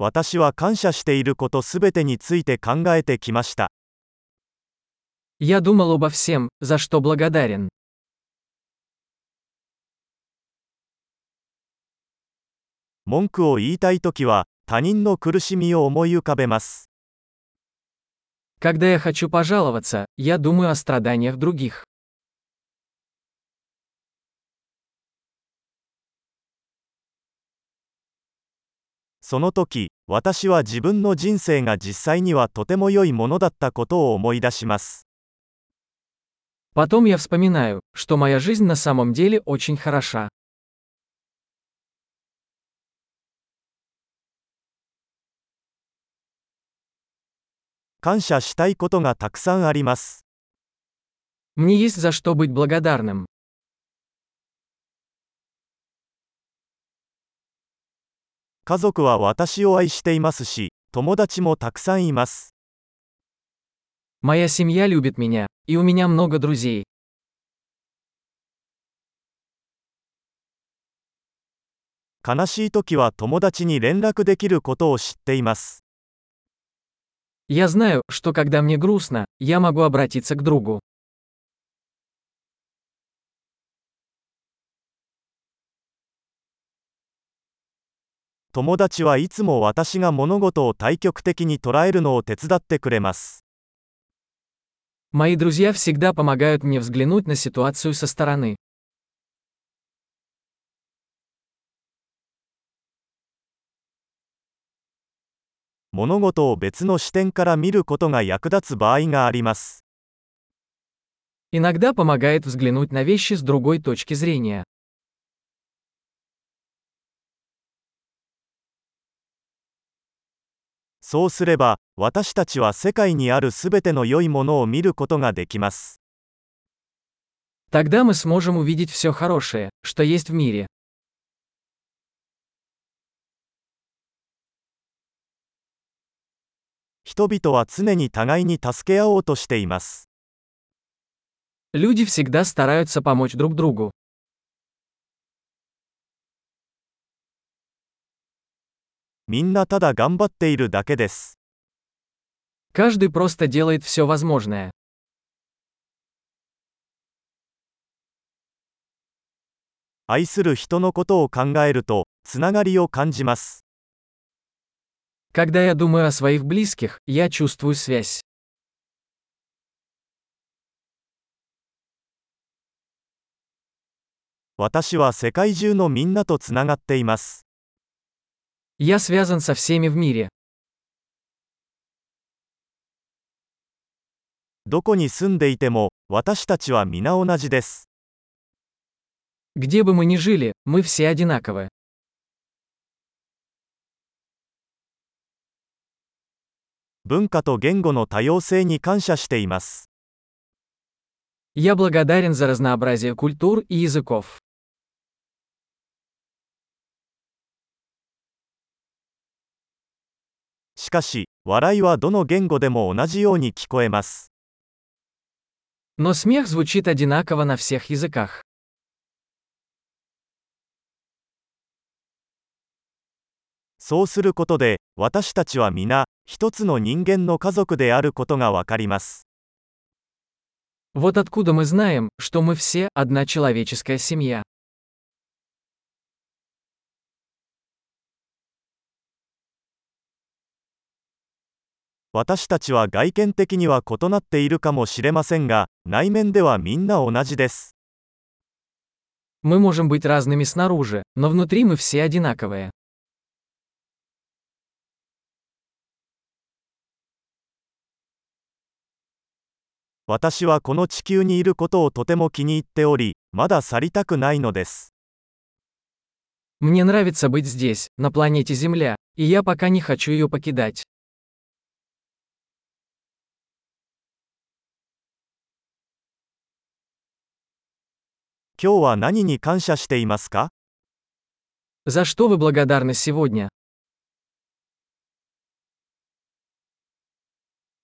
私は感謝していることすべてについて考えてきました。 Я думал обо всем, за что благодарен. 文句を言いたいときは、他人の苦しみを思い浮かべます。 Когда я хочу пожаловаться, я думаю о страданиях других. その時、私は自分の人生が実際にはとても良いものだったことを思い出します。 Потом я вспоминаю, что моя жизнь на самом деле очень хороша. 感謝したいことがたくさんあります。 Мне есть за что быть благодарным. 家族は私を愛していますし、友達もたくさんいます。 Моя семья любит меня, и у меня много друзей. 悲しい時は友達に連絡できることを知っています。 Я знаю, что когда мне грустно, я могу обратиться к другу. 友達はいつも私が物事を対極的に捉えるのを手伝ってくれます。 Мои друзья всегда помогают мне взглянуть на ситуацию со стороны. 物事を別の視点から見ることが役立つ場合があります。 Иногда помогает взглянуть на вещи с другой точки зрения. そうすれば、私たちは世界にあるすべての良いものを見ることができます。 Тогда мы сможем увидеть все хорошее, что есть в мире. 人々は常に互いに助け合おうとしています。 Люди всегда стараются помочь друг другу. みんなただ頑張っているだけです。 Каждый просто делает все возможное. 愛する人のことを考えると、つながりを感じます。 Когда я думаю о своих близких, я чувствую связь. 私は世界中のみんなとつながっています。 Я связан со всеми в мире. どこに住んでいても、私たちは皆同じです。 Где бы мы ни жили, мы все одинаковы. 文化と言語の多様性に感謝しています。 Я благодарен за разнообразие культур и языков. しかし、笑いはどの言語でも同じように聞こえます。 Но смех звучит одинаково на всех языках. そうすることで、私たちは皆、一つの人間の家族であることがわかります。 Вот откуда мы знаем, что мы все одна человеческая семья. 私たちは外見的には異なっているかもしれませんが、内面ではみんな同じです。 Мы можем быть разными снаружи, но внутри мы все одинаковые. 私はこの地球にいることをとても気に入っており、まだ去りたくないのです。 Мне нравится быть здесь, на планете Земля, и я пока не хочу ее покидать. 今日は何に感謝していますか За что вы благодарны сегодня?